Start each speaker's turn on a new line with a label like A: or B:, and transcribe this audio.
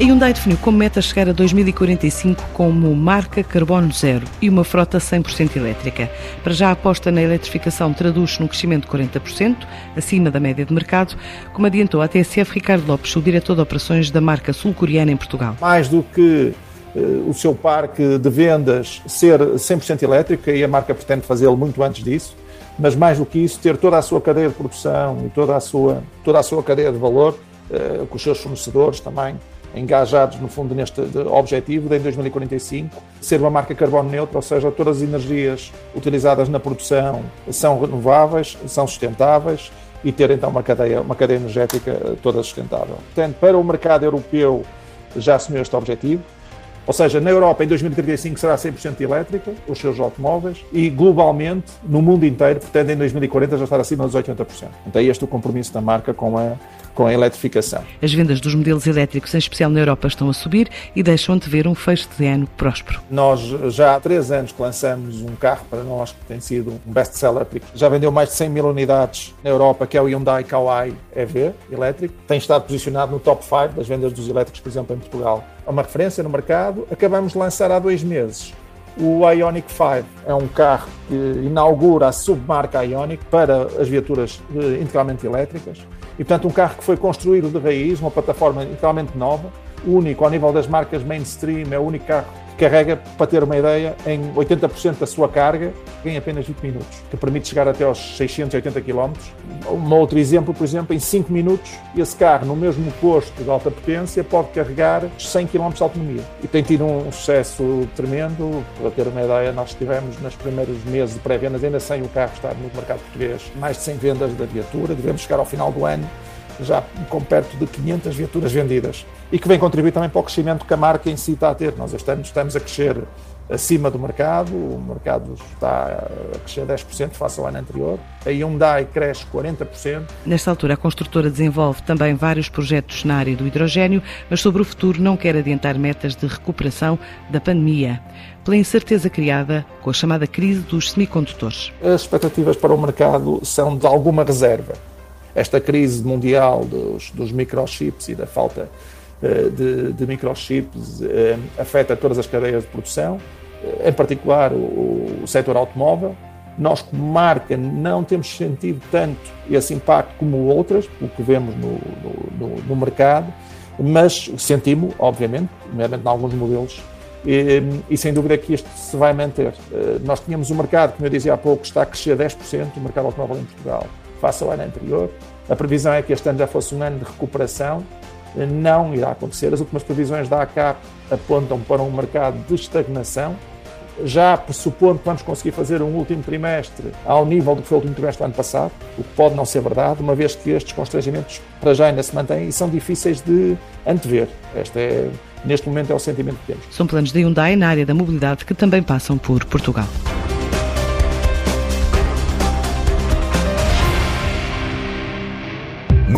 A: a Hyundai definiu como meta chegar a 2045 como marca carbono zero e uma frota 100% elétrica. Para já a aposta na eletrificação traduz-se num crescimento de 40%, acima da média de mercado, como adiantou a TSF Ricardo Lopes, o diretor de operações da marca sul-coreana em Portugal.
B: Mais do que uh, o seu parque de vendas ser 100% elétrico, e a marca pretende fazê-lo muito antes disso, mas mais do que isso, ter toda a sua cadeia de produção e toda a sua, toda a sua cadeia de valor, uh, com os seus fornecedores também, engajados no fundo neste objetivo de em 2045 ser uma marca carbono neutra, ou seja, todas as energias utilizadas na produção são renováveis, são sustentáveis e ter então uma cadeia, uma cadeia energética toda sustentável. Portanto, para o mercado europeu já assumiu este objetivo, ou seja, na Europa em 2035 será 100% elétrica, os seus automóveis, e globalmente, no mundo inteiro, pretende em 2040 já estar acima dos 80%. Então é este o compromisso da marca com a, com a eletrificação.
A: As vendas dos modelos elétricos, em especial na Europa, estão a subir e deixam de ver um fecho de ano próspero.
B: Nós já há três anos que lançamos um carro para nós que tem sido um best-seller, já vendeu mais de 100 mil unidades na Europa, que é o Hyundai Kauai EV elétrico. Tem estado posicionado no top 5 das vendas dos elétricos, por exemplo, em Portugal. Uma referência no mercado. Acabamos de lançar há dois meses o Ionic 5 é um carro que inaugura a submarca Ionic para as viaturas eh, integralmente elétricas e, portanto, um carro que foi construído de raiz, uma plataforma integralmente nova, único ao nível das marcas mainstream, é o único carro carrega, para ter uma ideia, em 80% da sua carga em apenas 20 minutos, que permite chegar até aos 680 km. Um outro exemplo, por exemplo, em 5 minutos, esse carro, no mesmo posto de alta potência, pode carregar 100 km de autonomia. E tem tido um sucesso tremendo. Para ter uma ideia, nós tivemos nos primeiros meses de pré-vendas, ainda sem o carro estar no mercado português, mais de 100 vendas da viatura. Devemos chegar ao final do ano já com perto de 500 viaturas vendidas e que vem contribuir também para o crescimento que a marca em si está a ter. Nós este ano estamos a crescer acima do mercado, o mercado está a crescer 10% face ao ano anterior, a Hyundai cresce 40%.
A: Nesta altura, a construtora desenvolve também vários projetos na área do hidrogênio, mas sobre o futuro não quer adiantar metas de recuperação da pandemia, pela incerteza criada com a chamada crise dos semicondutores.
B: As expectativas para o mercado são de alguma reserva. Esta crise mundial dos, dos microchips e da falta uh, de, de, microchips uh, afeta todas as cadeias de produção, uh, em particular o, o setor automóvel. Nós, como marca, não temos sentido tanto esse impacto como outras, o que vemos no, no, no mercado, mas sentimos, obviamente, nomeadamente em alguns modelos, e, e, sem dúvida que isto se vai manter. Nós tínhamos um mercado, como eu dizia há pouco, está a crescer 10%, o mercado automóvel em Portugal face ao ano anterior. A previsão é que este ano já fosse um ano de recuperação. Não irá acontecer. As últimas previsões da ACAP apontam para um mercado de estagnação. Já pressupondo que vamos conseguir fazer um último trimestre ao nível do que foi o último trimestre do ano passado, o que pode não ser verdade, uma vez que estes constrangimentos para já ainda se mantêm e são difíceis de antever. Este é, neste momento é o sentimento que temos.
A: São planos de Hyundai na área da mobilidade que também passam por Portugal.